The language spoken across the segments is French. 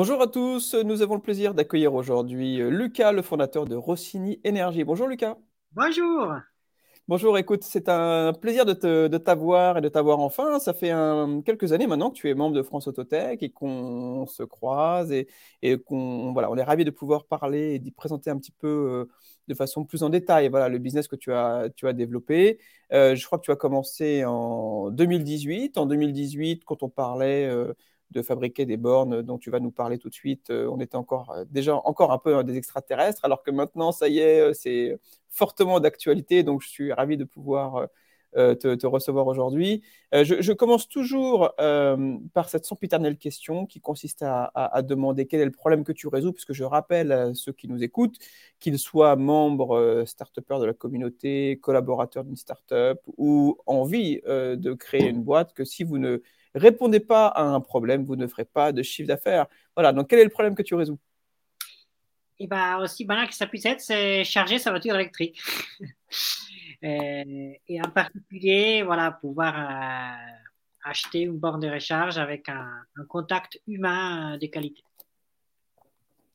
Bonjour à tous, nous avons le plaisir d'accueillir aujourd'hui euh, Lucas, le fondateur de Rossini Énergie. Bonjour Lucas. Bonjour. Bonjour, écoute, c'est un plaisir de, t'avoir et de t'avoir enfin. Ça fait quelques années maintenant que tu es membre de France Autotech et qu'on se croise et, qu'on voilà, on est ravis de pouvoir parler et d'y présenter un petit peu euh, de façon plus en détail voilà, le business que tu as, tu as développé. Euh, je crois que tu as commencé en 2018. En 2018, quand on parlait de fabriquer des bornes dont tu vas nous parler tout de suite. Euh, on était encore euh, déjà encore un peu des extraterrestres, alors que maintenant, ça y est, euh, c'est fortement d'actualité. Donc, je suis ravi de pouvoir te, recevoir aujourd'hui. je, commence toujours par cette sempiternelle question qui consiste à, demander quel est le problème que tu résous, puisque je rappelle à ceux qui nous écoutent, qu'ils soient membres start de la communauté, collaborateurs d'une start-up ou envie de créer une boîte, que si vous ne répondez pas à un problème, vous ne ferez pas de chiffre d'affaires. Voilà, donc quel est le problème que tu résous? Et eh bien, aussi banal que ça puisse être, c'est charger sa voiture électrique. Euh, et, en particulier, voilà, pouvoir euh, acheter une borne de recharge avec un, contact humain euh, de qualité.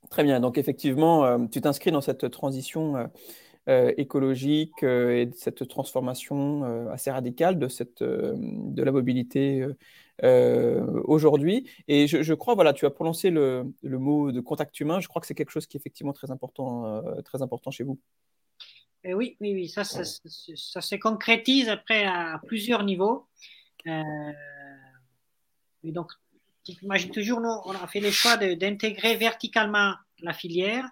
Très bien. Donc, effectivement, tu t'inscris dans cette transition écologique et cette transformation assez radicale de, cette, de la mobilité euh, aujourd'hui. Et je, crois, voilà, tu as prononcé le, mot de contact humain. Je crois que c'est quelque chose qui est effectivement très important, euh, très important chez vous. Euh, oui, oui, oui, ça, ça, se concrétise après à, plusieurs niveaux. et donc, j'imagine toujours, nous, on a fait le choix d'intégrer verticalement la filière.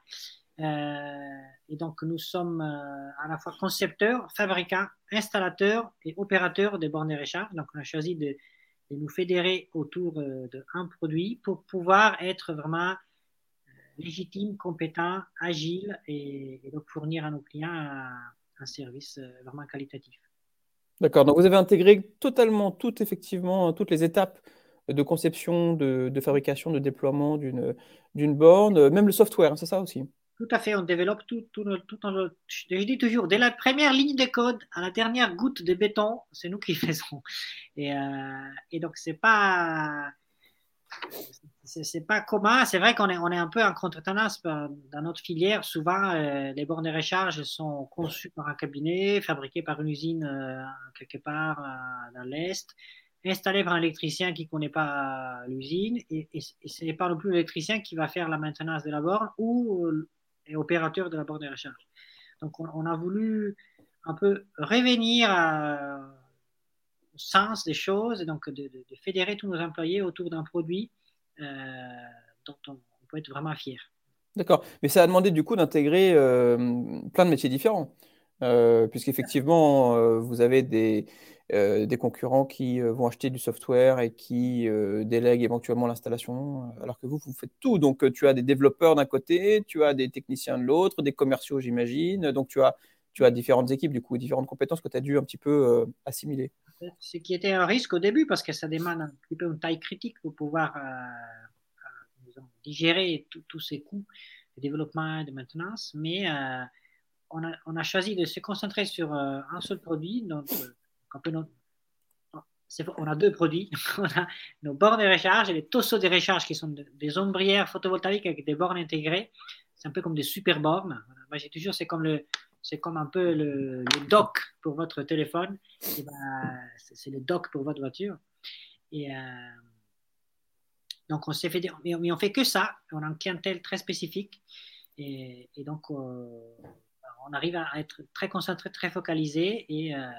et donc, nous sommes à la fois concepteurs, fabricants, installateurs et opérateurs de bornes de recharge. Donc, on a choisi de, et nous fédérer autour euh, d'un produit pour pouvoir être vraiment euh, légitime, compétent, agile et, donc fournir à nos clients un, service euh, vraiment qualitatif. D'accord, donc vous avez intégré totalement toutes, effectivement, toutes les étapes de conception, de, fabrication, de déploiement d'une borne, même le software, hein, c'est ça aussi? Tout à fait, on développe tout, tout, tout en, je dis toujours, dès la première ligne de code à la dernière goutte de béton, c'est nous qui faisons. Et, euh, et donc, c'est pas, c'est pas commun. C'est vrai qu'on est, on est un peu en contre-tendance dans notre filière. Souvent, euh, les bornes de recharge sont conçues par un cabinet, fabriquées par une usine euh, quelque part dans l'Est, installées par un électricien qui ne connaît pas l'usine. Et, et, et ce n'est pas non plus l'électricien qui va faire la maintenance de la borne ou et opérateur de la borne de recharge. Donc, on, a voulu un peu revenir au sens des choses, et donc de, fédérer tous nos employés autour d'un produit euh, dont on, peut être vraiment fier. D'accord, mais ça a demandé du coup d'intégrer euh, plein de métiers différents, euh, puisqu'effectivement, euh, vous avez des, euh, des concurrents qui euh, vont acheter du software et qui euh, délèguent éventuellement l'installation, alors que vous, vous faites tout. Donc, tu as des développeurs d'un côté, tu as des techniciens de l'autre, des commerciaux, j'imagine. Donc, tu as, tu as différentes équipes, du coup, différentes compétences que tu as dû un petit peu assimiler. Ce qui était un risque au début, parce que ça demande un petit peu une taille critique pour pouvoir digérer tous ces coûts de développement et de maintenance. Mais on a, on, a, choisi de se concentrer sur un seul produit. Donc, on a deux produits. on a nos bornes de recharge et les tossos de recharge qui sont des ombrières photovoltaïques avec des bornes intégrées. C'est un peu comme des super bornes. Moi, j'ai toujours, c'est comme le, comme un peu le, dock pour votre téléphone. Ben, c'est le dock pour votre voiture. Et euh, donc, on s'est fait, mais on fait que ça. On a un clientèle très spécifique. Et, donc, euh, on arrive à être très concentré, très focalisé. Et euh,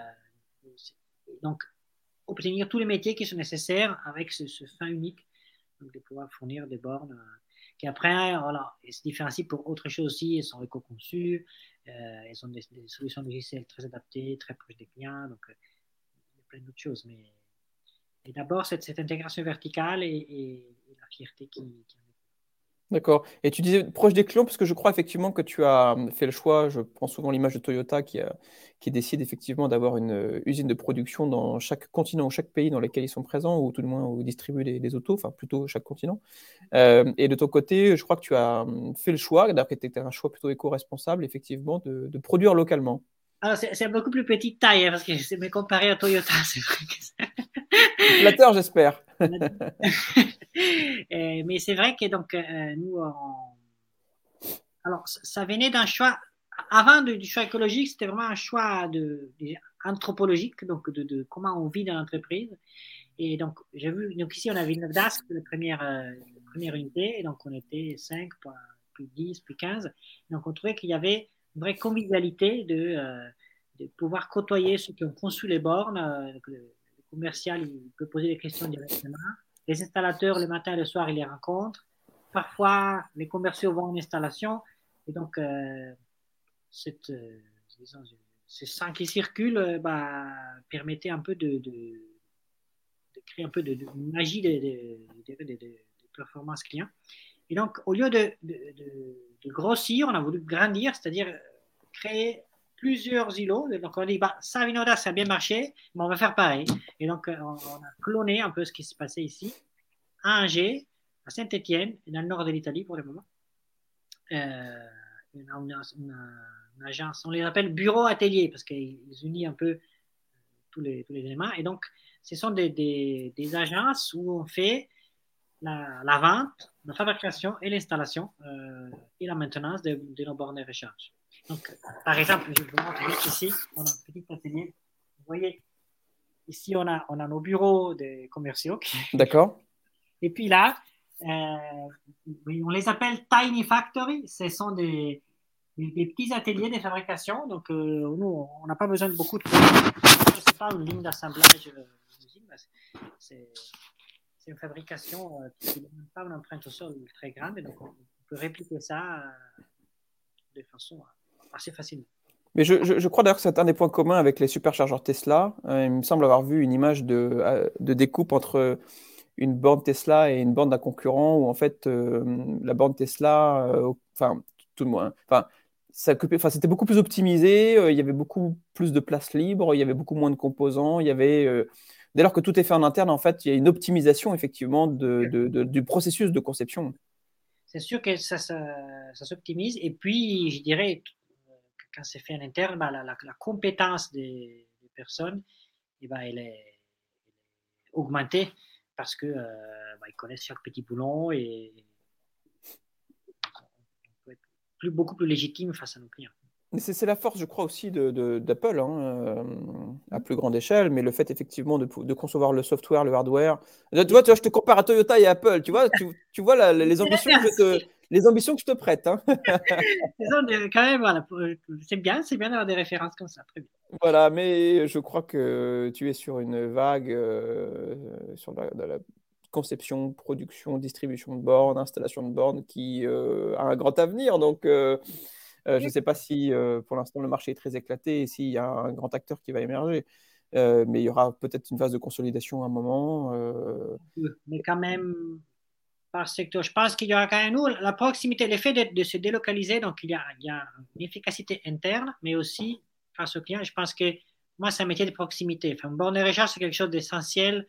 donc, obtenir tous les métiers qui sont nécessaires avec ce, fin unique, de pouvoir fournir des bornes euh, qui après, voilà, se différencient pour autre chose aussi, elles sont éco-conçues, euh, elles ont des, solutions logicielles très adaptées, très proches des clients, donc euh, plein d'autres choses. Mais d'abord, cette, cette, intégration verticale et, la fierté qui, qui D'accord. Et tu disais proche des clients, parce que je crois effectivement que tu as hum, fait le choix, je prends souvent l'image de Toyota qui, qui décide effectivement d'avoir une euh, usine de production dans chaque continent ou chaque pays dans lequel ils sont présents, ou tout du moins où ils distribuent les, autos, enfin plutôt chaque continent. Euh, et de ton côté, je crois que tu as hum, fait le choix, d'ailleurs qui était un choix plutôt éco-responsable, effectivement, de, produire localement. Alors c'est beaucoup plus petite taille, hein, parce que c'est comparé à Toyota, c'est vrai Flatteur, j'espère. mais c'est vrai que donc, nous, alors ça venait d'un choix, avant du choix écologique, c'était vraiment un choix de, anthropologique, donc de, comment on vit dans l'entreprise. Et donc, j'ai vu, donc ici, on avait une DASC, la première, première unité, donc on était 5, puis 10, puis 15. Donc, on trouvait qu'il y avait une vraie convivialité de, de pouvoir côtoyer ceux qui ont conçu les bornes. le, commercial, il peut poser des questions directement. Les installateurs, le matin et le soir, ils les rencontrent. Parfois, les commerciaux vont en installation. Et donc, euh, euh, ce sang qui circule euh, bah, permettait un peu de, créer un peu de, magie de, de, performance client. Et donc, au lieu de, grossir, on a voulu grandir, c'est-à-dire créer plusieurs îlots. Donc, on dit, bah, ça, Vinoda, ça a bien marché, mais on va faire pareil. Et donc, on, a cloné un peu ce qui se passait ici, à Angers, à Saint-Étienne, dans le nord de l'Italie pour le moment. Euh, on les appelle bureaux ateliers parce qu'ils unissent un peu tous les, tous les, éléments. Et donc, ce sont des, agences où on fait la, vente, la fabrication et l'installation euh, et la maintenance de nos bornes de recharge. Donc, par exemple, je vous montre juste ici, on a un petit atelier. Vous voyez, ici, on a, on a nos bureaux de commerciaux. D'accord. Et puis là, euh, on les appelle Tiny Factory. Ce sont des, des, petits ateliers de fabrication. Donc, euh, nous, on n'a pas besoin de beaucoup de. Ce n'est pas une ligne d'assemblage euh, c'est une fabrication qui n'a pas une empreinte au sol très grande. Donc, on peut répliquer ça de façon assez facilement. Mais je, je, crois d'ailleurs que c'est un des points communs avec les superchargeurs Tesla. il me semble avoir vu une image de, de découpe entre une borne Tesla et une borne d'un concurrent où en fait euh, la borne Tesla, euh, enfin tout le moins, enfin c'était beaucoup plus optimisé, euh, il y avait beaucoup plus de place libre, il y avait beaucoup moins de composants, il y avait dès lors que tout est fait en interne, en fait, il y a une optimisation effectivement de, de, du processus de conception. C'est sûr que ça, ça, ça s'optimise et puis je dirais quand c'est fait en interne, bah, la, la, compétence des, personnes, et eh ben, elle, est, elle est augmentée parce que euh, bah, ils connaissent chaque petit boulon et on peut être plus, beaucoup plus légitime face à nos clients. C'est la force, je crois, aussi d'Apple, de, hein, euh, à plus grande échelle, mais le fait effectivement de, de, concevoir le software, le hardware. Tu vois, tu vois, je te compare à Toyota et Apple, tu vois, tu, tu vois les, ambitions que je te, les ambitions que je te prête. Hein. quand même, voilà, c'est bien, c'est bien d'avoir des références comme ça. Très bien. Voilà, mais je crois que tu es sur une vague euh, sur la, la, conception, production, distribution de bornes, installation de bornes qui euh, a un grand avenir. Donc, euh, je ne sais pas si pour l'instant le marché est très éclaté et s'il y a un grand acteur qui va émerger. mais il y aura peut-être une phase de consolidation à un moment. Mais quand même, par secteur. Je pense qu'il y aura quand même, nous, la proximité, l'effet de, se délocaliser, donc il y, a, une efficacité interne, mais aussi face au client. Je pense que moi, c'est un métier de proximité. Enfin, borne de recharge, c'est quelque chose d'essentiel,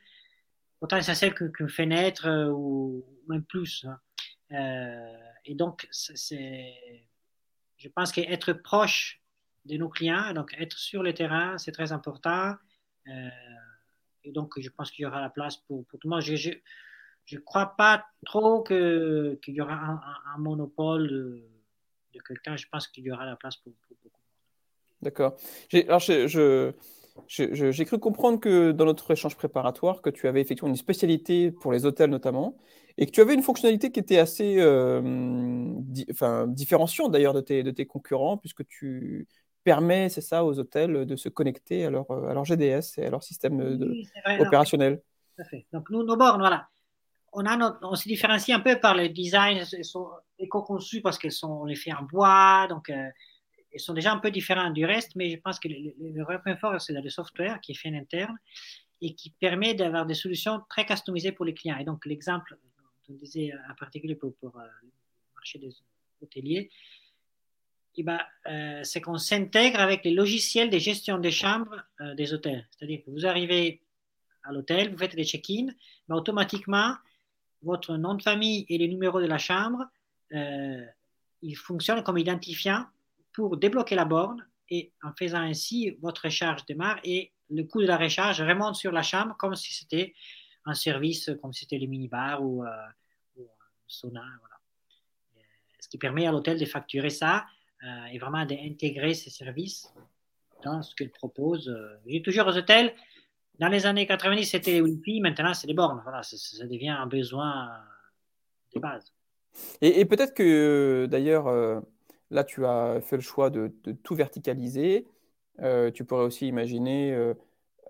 autant essentiel qu'une fenêtre euh, ou même plus. Hein. Euh, et donc, c'est, je pense qu'être proche de nos clients, donc être sur le terrain, c'est très important. Euh, et donc, je pense qu'il y aura la place pour, pour tout le monde. Ne crois pas trop qu'il y aura un, monopole de, quelqu'un. Je pense qu'il y aura la place pour, beaucoup. D'accord. Alors, je, j'ai cru comprendre que dans notre échange préparatoire, que tu avais effectivement une spécialité pour les hôtels notamment, et que tu avais une fonctionnalité qui était assez euh, enfin, différenciante d'ailleurs de tes, de tes concurrents, puisque tu permets, c'est ça, aux hôtels de se connecter à leur, à leur GDS et à leur système opérationnel. Tout à fait. Donc, nous, nos bornes, voilà on, se différencie un peu par le design. Elles sont éco-conçues parce qu'elles sont les fait en bois, donc euh, elles sont déjà un peu différentes du reste, mais je pense que le, point fort, c'est le software qui est fait en interne et qui permet d'avoir des solutions très customisées pour les clients. Et donc, l'exemple on disait en particulier pour, euh, le marché des hôteliers, eh ben, euh, c'est qu'on s'intègre avec les logiciels de gestion des chambres des hôtels. C'est-à-dire que vous arrivez à l'hôtel, vous faites des check-in, mais automatiquement, votre nom de famille et le numéro de la chambre, euh, ils fonctionnent comme identifiant pour débloquer la borne et en faisant ainsi, votre recharge démarre et le coût de la recharge remonte sur la chambre comme si c'était un service, comme si c'était le minibar ou, euh, sauna. Voilà. Ce qui permet à l'hôtel de facturer ça et vraiment d'intégrer ces services dans ce qu'il propose. J'ai toujours aux hôtels, dans les années 90, c'était Wi-Fi, maintenant c'est les bornes. Voilà, ça, devient un besoin de base. Et, peut-être que d'ailleurs, euh, là, tu as fait le choix de, tout verticaliser. Euh, tu pourrais aussi imaginer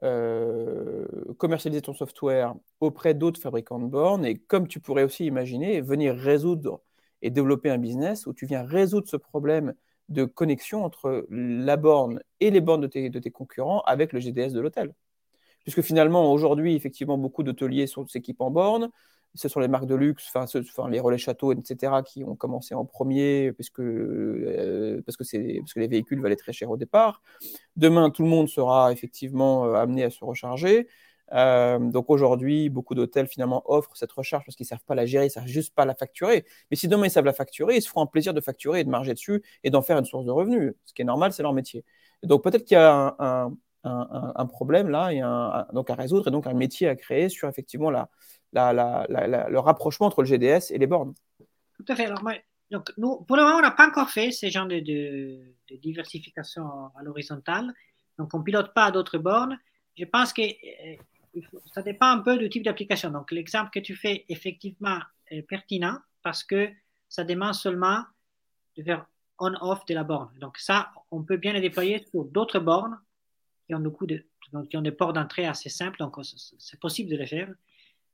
euh, commercialiser ton software auprès d'autres fabricants de bornes. Et comme tu pourrais aussi imaginer, venir résoudre et développer un business où tu viens résoudre ce problème de connexion entre la borne et les bornes de tes concurrents avec le GDS de l'hôtel puisque finalement, aujourd'hui, effectivement, beaucoup d'hôteliers s'équipent en borne. Ce sont les marques de luxe, enfin, les relais châteaux, etc., qui ont commencé en premier, puisque, euh, parce, que parce que les véhicules valaient très cher au départ. Demain, tout le monde sera effectivement euh, amené à se recharger. Euh, donc aujourd'hui, beaucoup d'hôtels finalement offrent cette recharge parce qu'ils ne savent pas la gérer, ils ne savent juste pas la facturer. Mais si demain ils savent la facturer, ils se feront un plaisir de facturer et de marger dessus et d'en faire une source de revenus. Ce qui est normal, c'est leur métier. donc peut-être qu'il y a un, problème là, et un, donc à résoudre et donc un métier à créer sur effectivement la, le rapprochement entre le GDS et les bornes. Tout à fait. Alors, donc, nous, pour le moment, on n'a pas encore fait ce genre de, diversification à l'horizontale. Donc, on ne pilote pas d'autres bornes. Je pense que euh, ça dépend un peu du type d'application. Donc, l'exemple que tu fais, effectivement, est pertinent parce que ça demande seulement de faire on-off de la borne. Donc, ça, on peut bien le déployer sur d'autres bornes qui ont, des ports d'entrée assez simples, donc c'est possible de le faire.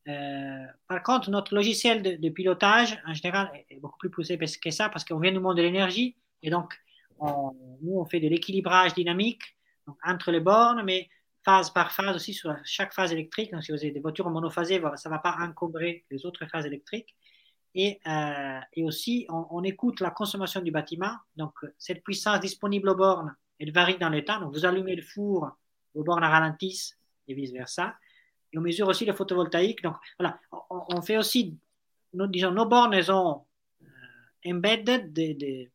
Euh, par contre, notre logiciel de, pilotage, en général, est beaucoup plus poussé que ça parce qu'on vient du monde de l'énergie et donc nous, on fait de l'équilibrage dynamique entre les bornes, mais phase par phase aussi sur chaque phase électrique. Donc, si vous avez des voitures monophasées, ça ne va pas encombrer les autres phases électriques. Et, euh, et aussi, on, écoute la consommation du bâtiment. Donc, cette puissance disponible aux bornes elle varie dans le temps. Donc, vous allumez le four, vos bornes ralentissent et vice-versa. Et on mesure aussi le photovoltaïque. Donc, voilà, on, fait aussi, nos, disons, nos bornes, elles ont euh, embedded des,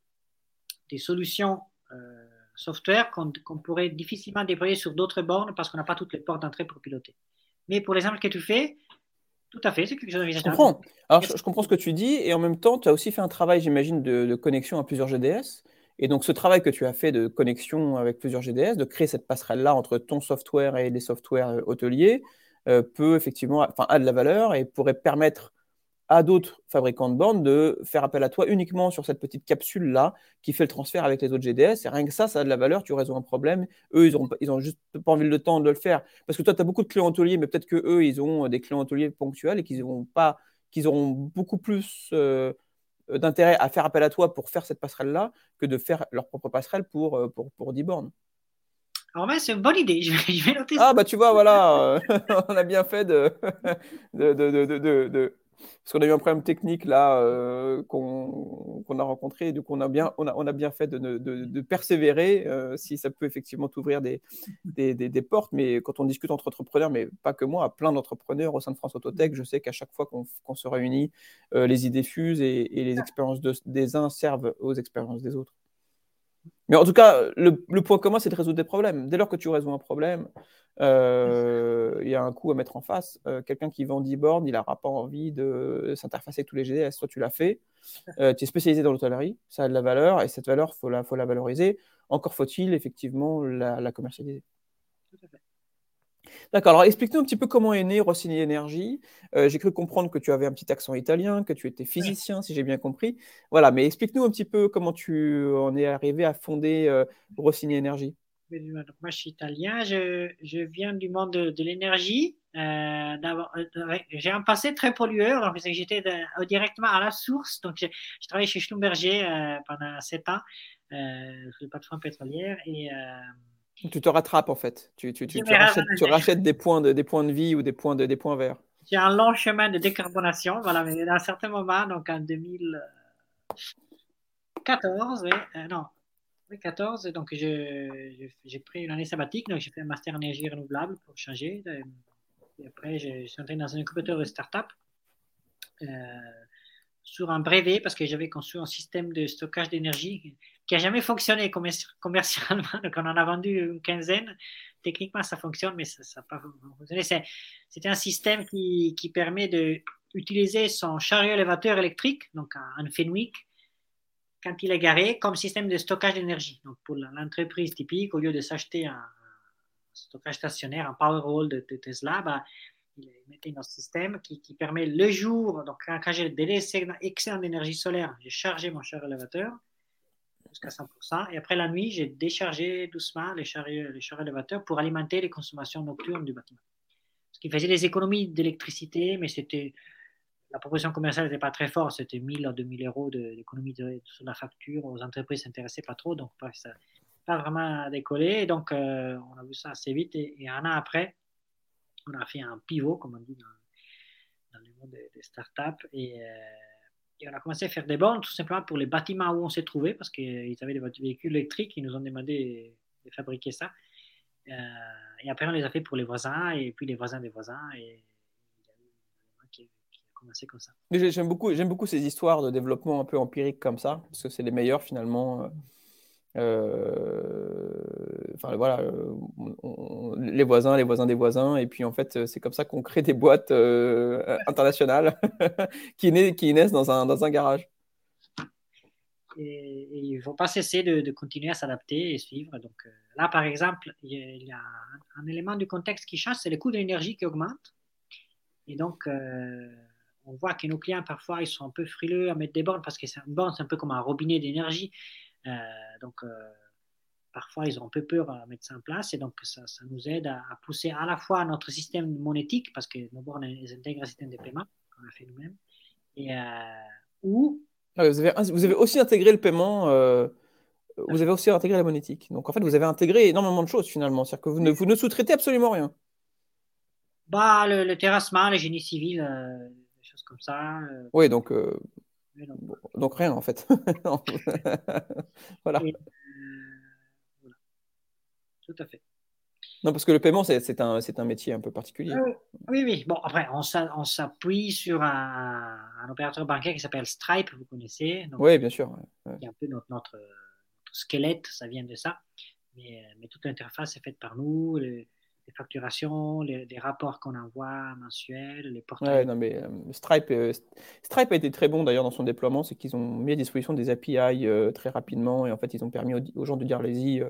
solutions euh, software qu'on pourrait difficilement déployer sur d'autres bornes parce qu'on n'a pas toutes les portes d'entrée pour piloter. Mais pour l'exemple que tu fais, tout à fait, c'est quelque chose Je comprends. Alors, je, comprends ce que tu dis et en même temps, tu as aussi fait un travail, j'imagine, de, de, connexion à plusieurs GDS. Et donc, ce travail que tu as fait de connexion avec plusieurs GDS, de créer cette passerelle-là entre ton software et les softwares euh, hôteliers, euh, peut effectivement, enfin, a de la valeur et pourrait permettre à d'autres fabricants de bornes de faire appel à toi uniquement sur cette petite capsule-là qui fait le transfert avec les autres GDS. Et rien que ça, ça a de la valeur, tu résous un problème. Eux, ils n'ont ils ont juste pas envie de le faire. Parce que toi, tu as beaucoup de clients hôteliers, mais peut-être que eux, ils ont des clients hôteliers ponctuels et qu'ils pas, auront beaucoup plus euh, euh, d'intérêt à faire appel à toi pour faire cette passerelle-là que de faire leur propre passerelle pour, euh, pour, pour 10 bornes. Alors, c'est une bonne idée. Je vais, noter ça. Ah, bah tu vois, voilà, euh, on a bien fait de, de, de, de parce qu'on a eu un problème technique là euh, qu'on a rencontré, et donc on a bien, on a, on a bien fait de, de, persévérer euh, si ça peut effectivement t'ouvrir des, des, des, portes. Mais quand on discute entre entrepreneurs, mais pas que moi, à plein d'entrepreneurs au sein de France Autotech, je sais qu'à chaque fois qu'on se réunit, euh, les idées fusent et, les expériences des uns servent aux expériences des autres. Mais en tout cas, le, point commun, c'est de résoudre des problèmes. Dès lors que tu résous un problème, euh, il y a un coup à mettre en face. Euh, quelqu'un qui vend 10 bornes, il n'aura pas envie de s'interfacer avec tous les GDS. Toi, tu l'as fait. Euh, tu es spécialisé dans l'hôtellerie, ça a de la valeur et cette valeur, il faut la, faut la valoriser. Encore faut-il effectivement la, commercialiser. D'accord, alors explique-nous un petit peu comment est né Rossini Energy. j'ai cru comprendre que tu avais un petit accent italien, que tu étais physicien, si j'ai bien compris. Voilà, mais explique-nous un petit peu comment tu en es arrivé à fonder Rossini Energy moi, je suis italien, je, je viens du monde de, l'énergie. Euh, euh j'ai un passé très pollueur, que j'étais directement à la source. Donc, je, je travaillais chez Schlumberger euh, pendant sept ans euh, sur les plateformes pétrolières. Et, euh, tu te rattrapes en fait. Tu, tu, tu, rachètes, tu rachètes, des, points de, des points de vie ou des points, de, des points verts. J'ai un long chemin de décarbonation, voilà, mais à un certain moment, donc en 2014, non, 14, donc j'ai pris une année sabbatique, donc j'ai fait un master énergie renouvelable pour changer. Euh, et après, je suis entré dans un incubateur de start-up euh, sur un brevet parce que j'avais conçu un système de stockage d'énergie qui n'a jamais fonctionné commercialement. Donc, on en a vendu une quinzaine. Techniquement, ça fonctionne, mais ça n'a pas fonctionné. C'était un système qui, qui permet de utiliser son chariot élévateur électrique, donc un Fenwick, quand il est garé, comme système de stockage d'énergie. Donc pour l'entreprise typique, au lieu de s'acheter un stockage stationnaire, un Powerwall de, de Tesla, bah, il mettait notre système qui, qui, permet le jour, donc quand, j'ai des excès d'énergie solaire, j'ai chargé mon chariot élévateur jusqu'à 100%. Et après la nuit, j'ai déchargé doucement les chariots, les élévateurs pour alimenter les consommations nocturnes du bâtiment. Ce qui faisait des économies d'électricité, mais c'était la proposition commerciale n'était pas très forte, c'était 1000 à 2000 euros d'économie sur la facture. Aux entreprises ne s'intéressaient pas trop, donc ça n'a pas vraiment décollé. donc, euh, on a vu ça assez vite. Et, un an après, on a fait un pivot, comme on dit dans, le monde des, startups. Et, euh, et, on a commencé à faire des bornes tout simplement pour les bâtiments où on s'est trouvé, parce qu'ils avaient des véhicules électriques, ils nous ont demandé de fabriquer ça. Euh, et après, on les a fait pour les voisins, et puis les voisins des voisins. Et, commencé comme ça. J'aime beaucoup, beaucoup ces histoires de développement un peu empirique comme ça, parce que c'est les meilleurs finalement. Euh, enfin voilà, euh, les voisins, les voisins des voisins, et puis en fait, c'est comme ça qu'on crée des boîtes euh, internationales qui, naissent, dans un, garage. Et, il ne faut pas cesser de, continuer à s'adapter et suivre. Donc là, par exemple, il y, a, un, élément du contexte qui change, c'est le coût de l'énergie qui augmente. Et donc, on voit que nos clients, parfois, ils sont un peu frileux à mettre des bornes parce que c'est un c'est un peu comme un robinet d'énergie. Euh, donc, euh, parfois, ils ont un peu peur à mettre ça en place. Et donc, ça, nous aide à, pousser à la fois notre système monétique, parce que nos bornes, elles intègrent un système de paiement qu'on a fait nous-mêmes, et euh, ou... Ah, vous, avez, vous, avez, aussi intégré le paiement vous avez aussi intégré la monétique. Donc en fait, vous avez intégré énormément de choses finalement. C'est-à-dire que vous ne, vous ne sous-traitez absolument rien. Bah, le, le terrassement, le génie civil, choses comme ça. Euh. Oui, donc, euh, donc rien en fait. voilà. Euh, voilà. Tout à fait. Non, parce que le paiement, c'est un, un métier un peu particulier. oui, oui. Bon, après, on s'appuie sur un, un, opérateur bancaire qui s'appelle Stripe, vous connaissez. oui, bien sûr. C'est un peu notre, notre, squelette, ça vient de ça. Mais, mais toute l'interface est faite par nous les facturations, les, rapports qu'on envoie mensuels, les portails. Ouais, non, mais euh, Stripe, euh, Stripe a été très bon d'ailleurs dans son déploiement, c'est qu'ils ont mis à disposition des API euh, très rapidement et en fait ils ont permis aux, gens de dire allez-y,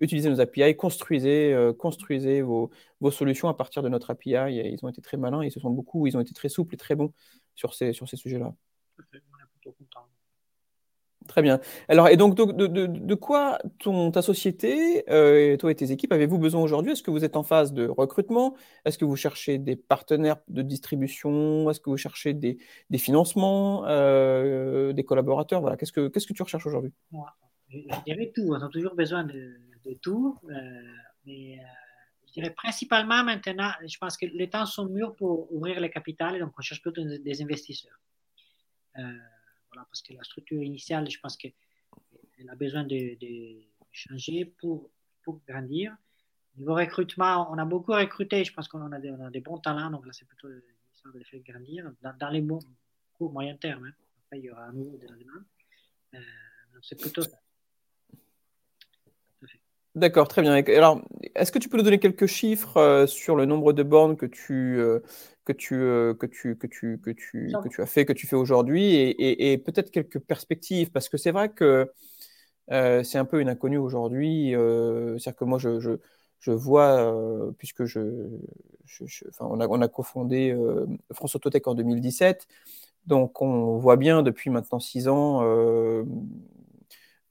utilisez nos API, construisez, construisez vos, vos, solutions à partir de notre API. Et ils ont été très malins, ils se sont beaucoup, ils ont été très souples et très bons sur ces, sur ces sujets-là. On est plutôt content. Très bien. Alors, et donc, de, quoi ta société, euh, toi et tes équipes, avez-vous besoin aujourd'hui? Est-ce que vous êtes en phase de recrutement? Est-ce que vous cherchez des partenaires de distribution? Est-ce que vous cherchez des, financements, euh, des collaborateurs? Voilà, qu'est-ce que tu recherches aujourd'hui? Je dirais tout. On a toujours besoin de, tout, euh, mais je dirais principalement maintenant, je pense que les temps sont mûrs pour ouvrir les capitales, donc on cherche plutôt des investisseurs parce que la structure initiale, je pense qu'elle a besoin de, changer pour, grandir. Niveau recrutement, on a beaucoup recruté, je pense qu'on a, des bons talents, donc là c'est plutôt l'histoire de les grandir dans, les bons moyen terme. Hein. Après, il y aura un nouveau de la. Euh, c'est plutôt ça. D'accord, très bien. Alors, est-ce que tu peux nous donner quelques chiffres euh, sur le nombre de bornes que tu, euh, que tu, euh, que tu, que tu, que tu, que tu as fait, que tu fais aujourd'hui, et, et, peut-être quelques perspectives, parce que c'est vrai que c'est un peu une inconnue aujourd'hui. C'est-à-dire que moi, je, je, je vois, puisque je, je, on a, on a cofondé France Autotech en 2017, donc on voit bien depuis maintenant six ans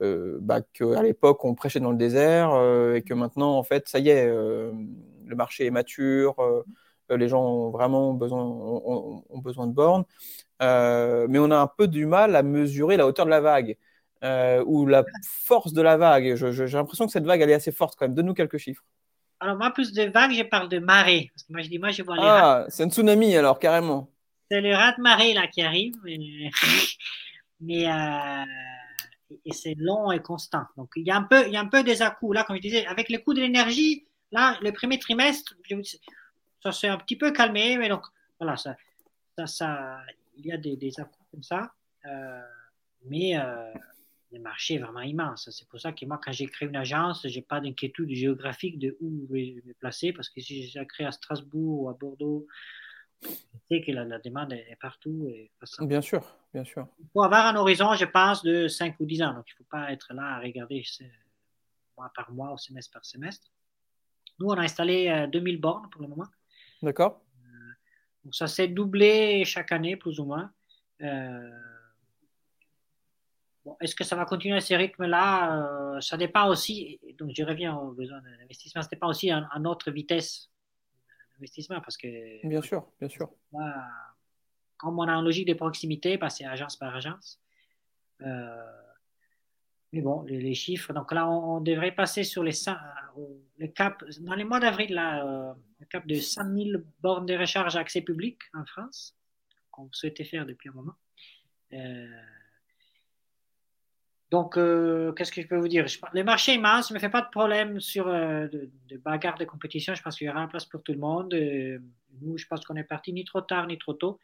euh, bah, qu'à l'époque on prêchait dans le désert euh, et que maintenant en fait ça y est, euh, le marché est mature, les gens ont vraiment besoin, ont, besoin de bornes, mais on a un peu du mal à mesurer la hauteur de la vague. ou la force de la vague. J'ai l'impression que cette vague, elle est assez forte quand même. Donne-nous quelques chiffres. Alors, moi, plus de vagues, je parle de marée. Parce que moi, je dis, moi, je vois les Ah, c'est un tsunami alors, carrément. C'est le rat de marée là qui arrive. Mais, mais et c'est long et constant. Donc, il y a un peu, il y a un peu des à Là, comme je disais, avec les coûts de l'énergie, là, le premier trimestre, ça s'est un petit peu calmé, mais donc, voilà, ça, ça, ça il y a des, des à comme ça. Euh, mais euh, le marché est vraiment immense. C'est pour ça que moi, quand j'ai créé une agence, je n'ai pas d'inquiétude géographique de où je vais me placer, parce que si j'ai créé à Strasbourg ou à Bordeaux sais que la, demande est partout. Et bien sûr, bien sûr. Il faut avoir un horizon, je pense, de 5 ou 10 ans. Donc, il ne faut pas être là à regarder mois par mois ou semestre par semestre. Nous, on a installé 2000 bornes pour le moment. D'accord. donc, ça s'est doublé chaque année, plus ou moins. Est-ce que ça va continuer à ce rythme-là Ça dépend aussi, donc je reviens aux besoins d'investissement, ça dépend aussi à, notre vitesse d'investissement parce que. Bien sûr, bien sûr. comme on a une logique de proximité, passer agence par agence. Euh, mais bon, les, chiffres, donc là, on, devrait passer sur les, le cap, dans les mois d'avril, là, euh, le cap de 100 000 bornes de recharge accès public en France, qu'on souhaitait faire depuis un moment. Euh, donc, euh, qu'est-ce que je peux vous dire? Le marché immense, ne me fait pas de problème sur euh, de, bagarre de compétition. Je pense qu'il y aura une place pour tout le monde. Euh, nous, je pense qu'on est parti ni trop tard ni trop tôt.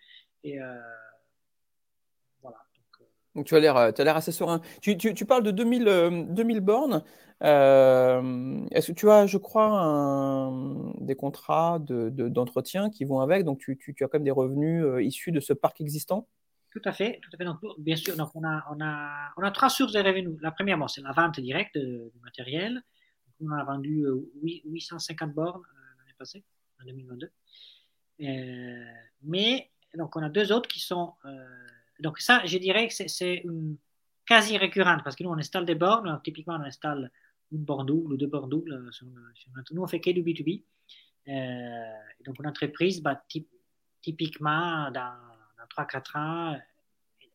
Donc, tu as l'air assez serein. Tu, parles de 2000, 2000 bornes. Est-ce que tu as, je crois, des contrats d'entretien qui vont avec? Donc, tu, as quand même des revenus issus de ce parc existant? Tout à fait, tout à fait. Donc, bien sûr, donc on, a, on, a, on a trois sources de revenus. La première, c'est la vente directe du matériel. on a vendu 850 euh, bornes euh, l'année passée, en 2022. Euh, mais donc on a deux autres qui sont. Donc ça, je dirais que c'est quasi récurrente parce que nous on installe des bornes. typiquement, on installe une borne double ou deux bornes doubles. nous, on fait que du B2B. donc, une entreprise, bah, typiquement, dans 3-4 ans,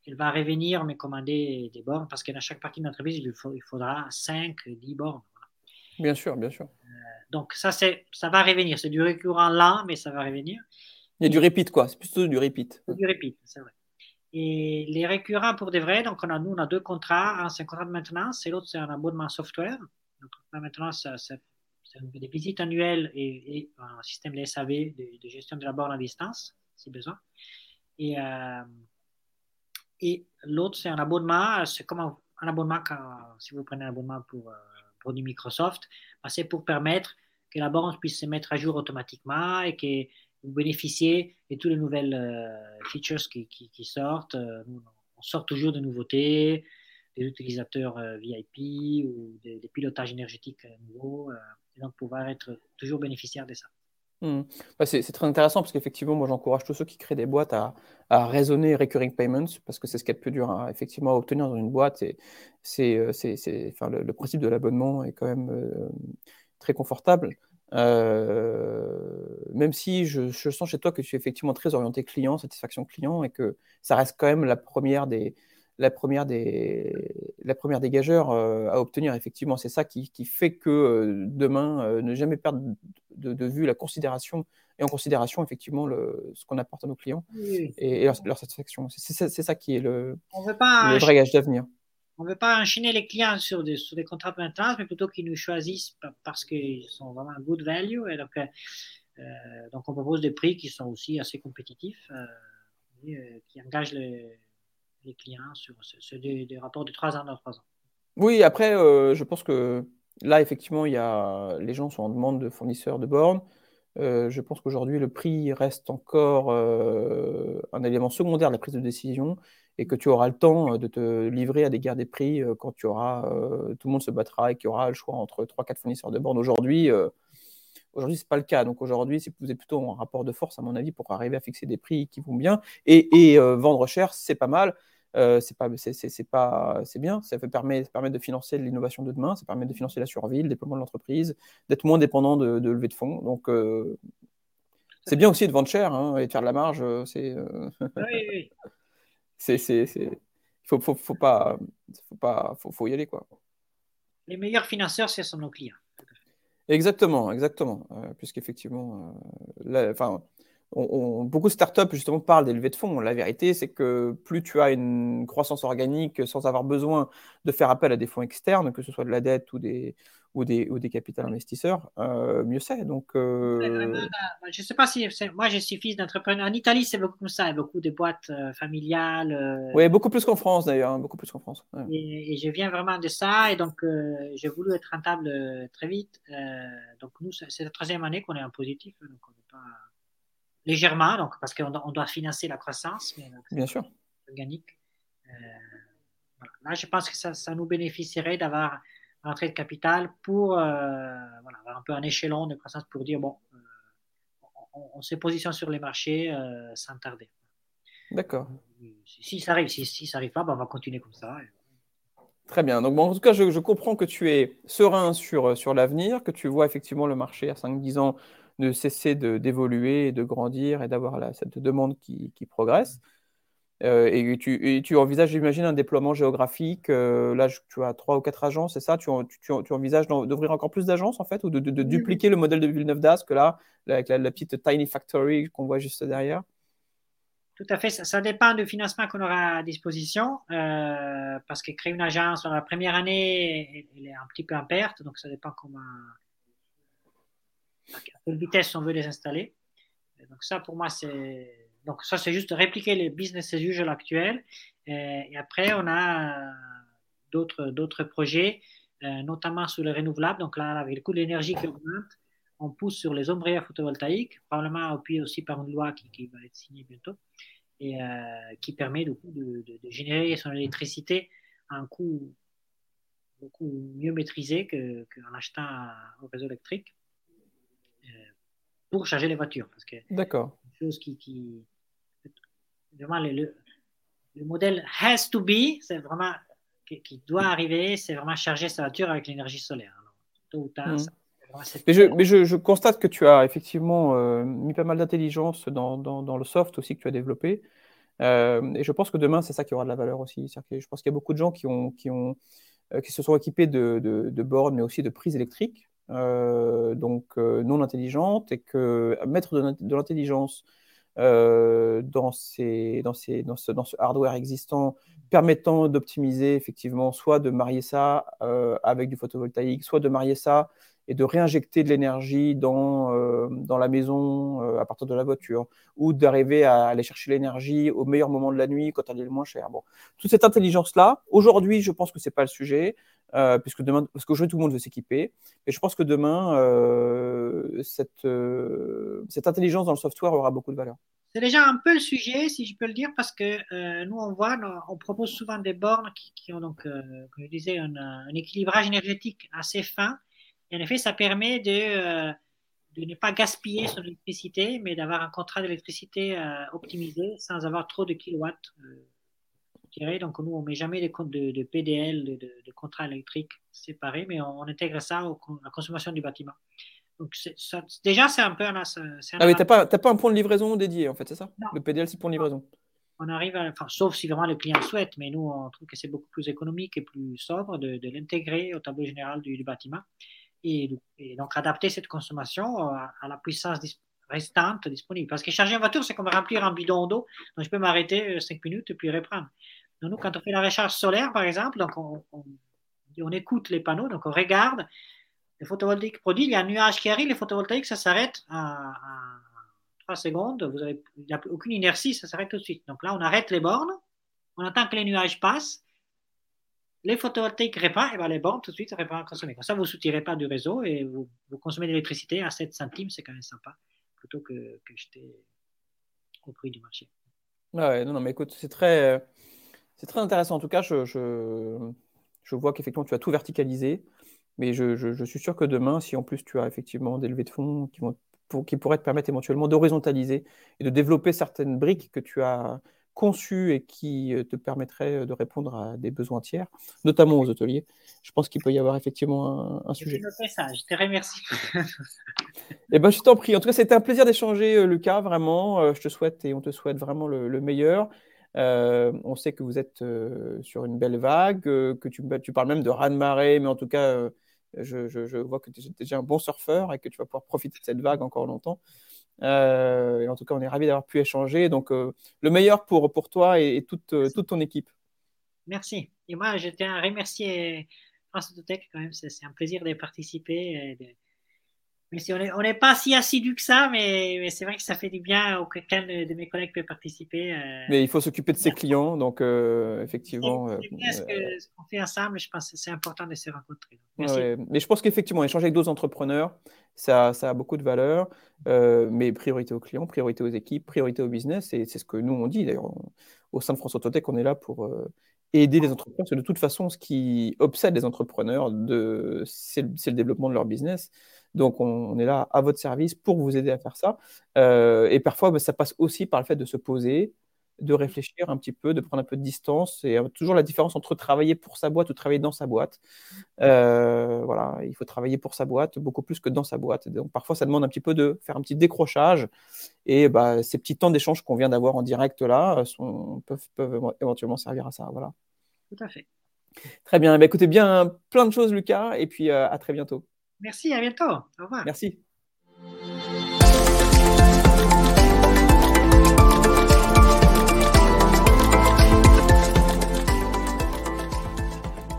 elle va revenir me commander des bornes parce que dans chaque partie de l'entreprise, il, il faudra 5, 10 bornes. Bien sûr, bien sûr. Euh, donc, ça, ça va revenir. C'est du récurrent là, mais ça va revenir. Il y a du repeat, quoi. C'est plutôt du repeat. Du repeat, c'est vrai. Et les récurrents pour de vrai, donc on a, nous, on a deux contrats. Un, c'est un contrat de maintenance et l'autre, c'est un abonnement software. Donc, la maintenance, c'est des visites annuelles et, un système de SAV, de, gestion de la borne à distance, si besoin. Et, euh, et l'autre, c'est un abonnement. C'est comme un, abonnement si vous prenez un abonnement pour euh, produit Microsoft, ben, c'est pour permettre que la borne puisse se mettre à jour automatiquement et que vous bénéficiez de toutes les nouvelles euh, features qui, sortent. on sort toujours de nouveautés, des utilisateurs VIP ou des, pilotages énergétiques nouveaux, et donc pouvoir être toujours bénéficiaire de ça. Mmh. Bah, c'est très intéressant parce qu'effectivement, moi j'encourage tous ceux qui créent des boîtes à, raisonner recurring payments parce que c'est ce qui est le plus dur à, effectivement obtenir dans une boîte. C'est, euh, le, principe de l'abonnement est quand même euh, très confortable. Euh, même si je, je, sens chez toi que tu es effectivement très orienté client, satisfaction client et que ça reste quand même la première des, la première des, la première des gageurs euh, à obtenir. Effectivement, c'est ça qui, qui, fait que euh, demain, euh, ne jamais perdre de, vue la considération et en considération effectivement le, ce qu'on apporte à nos clients et, leur, satisfaction. C'est ça qui est le, le vrai gage d'avenir. On ne veut pas enchaîner les clients sur des, contrats de maintenance, mais plutôt qu'ils nous choisissent parce qu'ils sont vraiment good value. Et donc, donc, on propose des prix qui sont aussi assez compétitifs, qui engagent les clients sur des, rapports de 3 ans dans 3 ans. Oui, après, euh, je pense que là, effectivement, y a, les gens sont en demande de fournisseurs de bornes. Euh, je pense qu'aujourd'hui, le prix reste encore euh, un élément secondaire de la prise de décision et que tu auras le temps de te livrer à des guerres des prix quand tu auras, tout le monde se battra et qu'il y aura le choix entre 3-4 fournisseurs de bornes. Aujourd'hui, Aujourd'hui, ce n'est pas le cas. Donc aujourd'hui, vous êtes plutôt en rapport de force, à mon avis, pour arriver à fixer des prix qui vont bien et, vendre cher, c'est pas mal. Euh, c'est pas, c'est, pas, c'est bien. Ça permettre, de financer l'innovation de demain, ça permet de financer la survie, le déploiement de l'entreprise, d'être moins dépendant de, de levée de fonds. Donc, euh, c'est bien aussi de vendre cher hein, et de faire de la marge. Euh, c'est, oui, oui. c'est, c'est, faut, faut, faut, pas, faut pas, faut, faut y aller quoi. Les meilleurs financeurs, ce sont nos clients. Exactement, exactement. puisqu'effectivement, enfin beaucoup de startups justement parlent des levées de fonds. La vérité, c'est que plus tu as une croissance organique sans avoir besoin de faire appel à des fonds externes, que ce soit de la dette ou des, ou des, ou des capital investisseurs, euh, mieux c'est. Donc, euh, Je ne sais pas si moi je suis fils d'entrepreneur. En Italie, c'est beaucoup comme ça, il y a beaucoup de boîtes euh, familiales. Oui, beaucoup plus qu'en France d'ailleurs, hein, beaucoup plus qu'en France. Et, je viens vraiment de ça, et donc j'ai voulu être rentable très vite. donc nous, c'est la troisième année qu'on est en positif, donc on n'est pas légèrement, donc, parce qu'on on doit financer la croissance. Bien sûr. Organique. Là, je pense que ça, ça nous bénéficierait d'avoir entrée de capital pour voilà, avoir un peu un échelon de croissance pour dire, bon, on, se positionne sur les marchés sans tarder. D'accord. Si, ça arrive, si, si ça n'arrive pas, ben, on va continuer comme ça. Très bien. Donc, en tout cas, je, comprends que tu es serein sur, sur l'avenir, que tu vois effectivement le marché à 5-10 ans de cesser d'évoluer, de, grandir et d'avoir cette demande qui, qui progresse. Euh, et, tu, et, tu, envisages, j'imagine, un déploiement géographique. Euh, là, tu as trois ou quatre agences, c'est ça? Tu, tu, tu, envisages d'ouvrir encore plus d'agences, en fait, ou de, de, dupliquer le modèle de Villeneuve d'Ascq, là, avec la, petite Tiny Factory qu'on voit juste derrière? Tout à fait. Ça, dépend du financement qu'on aura à disposition, euh, parce que créer une agence dans la première année, elle, est un petit peu en perte, donc ça dépend comment, à quelle vitesse on veut les installer. donc ça, pour moi, c'est donc ça, c'est juste répliquer les business as usual actuels. Et, après, on a d'autres d'autres projets, euh, notamment sur les renouvelables. Donc là, avec le coût de l'énergie qui augmente, on pousse sur les ombrières photovoltaïques, probablement appuyé aussi par une loi qui, va être signée bientôt, et euh, qui permet du coup de, générer son électricité à un coût beaucoup mieux maîtrisé qu'en achetant au réseau électrique euh, pour charger les voitures. Parce que D'accord. chose qui, qui vraiment le, le, modèle has to be, c'est vraiment qui, doit arriver, c'est vraiment charger sa voiture avec l'énergie solaire. tôt ou tard, mmh. Mais, je, mais je, constate que tu as effectivement euh, mis pas mal d'intelligence dans, dans, le soft aussi que tu as développé. Euh, et je pense que demain, c'est ça qui aura de la valeur aussi. Que je pense qu'il y a beaucoup de gens qui, ont, qui, ont, euh, qui se sont équipés de, de, bornes, mais aussi de prises électriques, donc non intelligentes, et que mettre de, l'intelligence dans, ces, dans, ces, dans, ce, dans ce hardware existant permettant d'optimiser effectivement, soit de marier ça avec du photovoltaïque, soit de marier ça et de réinjecter de l'énergie dans, euh, dans la maison euh, à partir de la voiture, ou d'arriver à aller chercher l'énergie au meilleur moment de la nuit quand elle est le moins chère. Bon, toute cette intelligence-là, aujourd'hui, je pense que ce n'est pas le sujet, euh, puisque demain, parce qu'aujourd'hui, tout le monde veut s'équiper, et je pense que demain, cette, cette intelligence dans le software aura beaucoup de valeur. C'est déjà un peu le sujet, si je peux le dire, parce que nous, on voit, on propose souvent des bornes qui, ont donc, comme je disais, un, équilibrage énergétique assez fin et en effet, ça permet de, euh, de ne pas gaspiller son électricité, mais d'avoir un contrat d'électricité euh, optimisé sans avoir trop de kilowatts. Donc, nous, on ne met jamais de, de, de PDL, de, de, contrat électrique séparés, mais on, intègre ça à la consommation du bâtiment. Donc, ça, déjà, c'est un peu un. ah, mais tu n'as pas, pas, un point de livraison dédié, en fait, c'est ça? Le PDL, c'est pour livraison. On arrive à, enfin, sauf si vraiment le client souhaite, mais nous, on trouve que c'est beaucoup plus économique et plus sobre de, l'intégrer au tableau général du bâtiment et, donc adapter cette consommation euh, à, la puissance restante disponible. Parce que charger une voiture, c'est comme remplir un bidon d'eau. Donc, je peux m'arrêter 5 euh, minutes et puis reprendre. Donc, nous, quand on fait la recharge solaire, par exemple, donc on, écoute les panneaux, donc on regarde les photovoltaïques produits, il y a un nuage qui arrive, les photovoltaïques, ça s'arrête à, 3 secondes, vous avez, il n'y a aucune inertie, ça s'arrête tout de suite. Donc là, on arrête les bornes, on attend que les nuages passent, les photovoltaïques réparent, et ben les bornes tout de suite réparent à consommer. Comme ça, vous ne soutirez pas du réseau et vous, consommez de l'électricité à 7 centimes, c'est quand même sympa, plutôt que, que jeter au prix du marché. Ouais, non, non, mais écoute, c'est très, c'est très intéressant. En tout cas, je, je, vois qu'effectivement, tu as tout verticalisé. Mais je, je, suis sûr que demain, si en plus tu as effectivement des levées de fonds qui, vont, pour, qui pourraient te permettre éventuellement d'horizontaliser et de développer certaines briques que tu as conçu et qui euh, te permettrait euh, de répondre à des besoins tiers, notamment aux hôteliers. Je pense qu'il peut y avoir effectivement un, sujet. Je ça, je te remercie. eh ben, je t'en prie. En tout cas, c'était un plaisir d'échanger, euh, Lucas, vraiment. Je te souhaite et on te souhaite vraiment le, meilleur. On sait que vous êtes sur une belle vague, que tu, tu, parles même de raz-de-marée, mais en tout cas, je, je, vois que tu es déjà un bon surfeur et que tu vas pouvoir profiter de cette vague encore longtemps. Euh, et en tout cas, on est ravis d'avoir pu échanger. Donc, euh, le meilleur pour, pour toi et, toute, euh, toute ton équipe. Merci. Et moi, je tiens à remercier France Autotech quand même. C'est un plaisir de participer et on n'est pas si assidu que ça, mais, c'est vrai que ça fait du bien au quelqu'un de, mes collègues peut participer. Euh. Mais il faut s'occuper de ses clients, donc euh, effectivement. C'est bien euh, ce qu'on fait ensemble, je pense que c'est important de se rencontrer. mais je pense qu'effectivement, échanger avec d'autres entrepreneurs, ça, ça, a beaucoup de valeur, mais priorité aux clients, priorité aux équipes, priorité au business, et c'est ce que nous on dit d'ailleurs au sein de France Autotech, on est là pour aider les entrepreneurs, parce que de toute façon, ce qui obsède les entrepreneurs, c'est le développement de leur business. Donc, on, est là à votre service pour vous aider à faire ça. Euh, et parfois, bah, ça passe aussi par le fait de se poser, de réfléchir un petit peu, de prendre un peu de distance. C'est toujours la différence entre travailler pour sa boîte ou travailler dans sa boîte. Euh, voilà, il faut travailler pour sa boîte beaucoup plus que dans sa boîte. Donc, parfois, ça demande un petit peu de faire un petit décrochage. Et bah, ces petits temps d'échange qu'on vient d'avoir en direct là sont, peuvent, peuvent, éventuellement servir à ça. Voilà. Tout à fait. Très bien. Bah, écoutez bien plein de choses, Lucas. Et puis, euh, à très bientôt. Merci, à bientôt. Au revoir. Merci.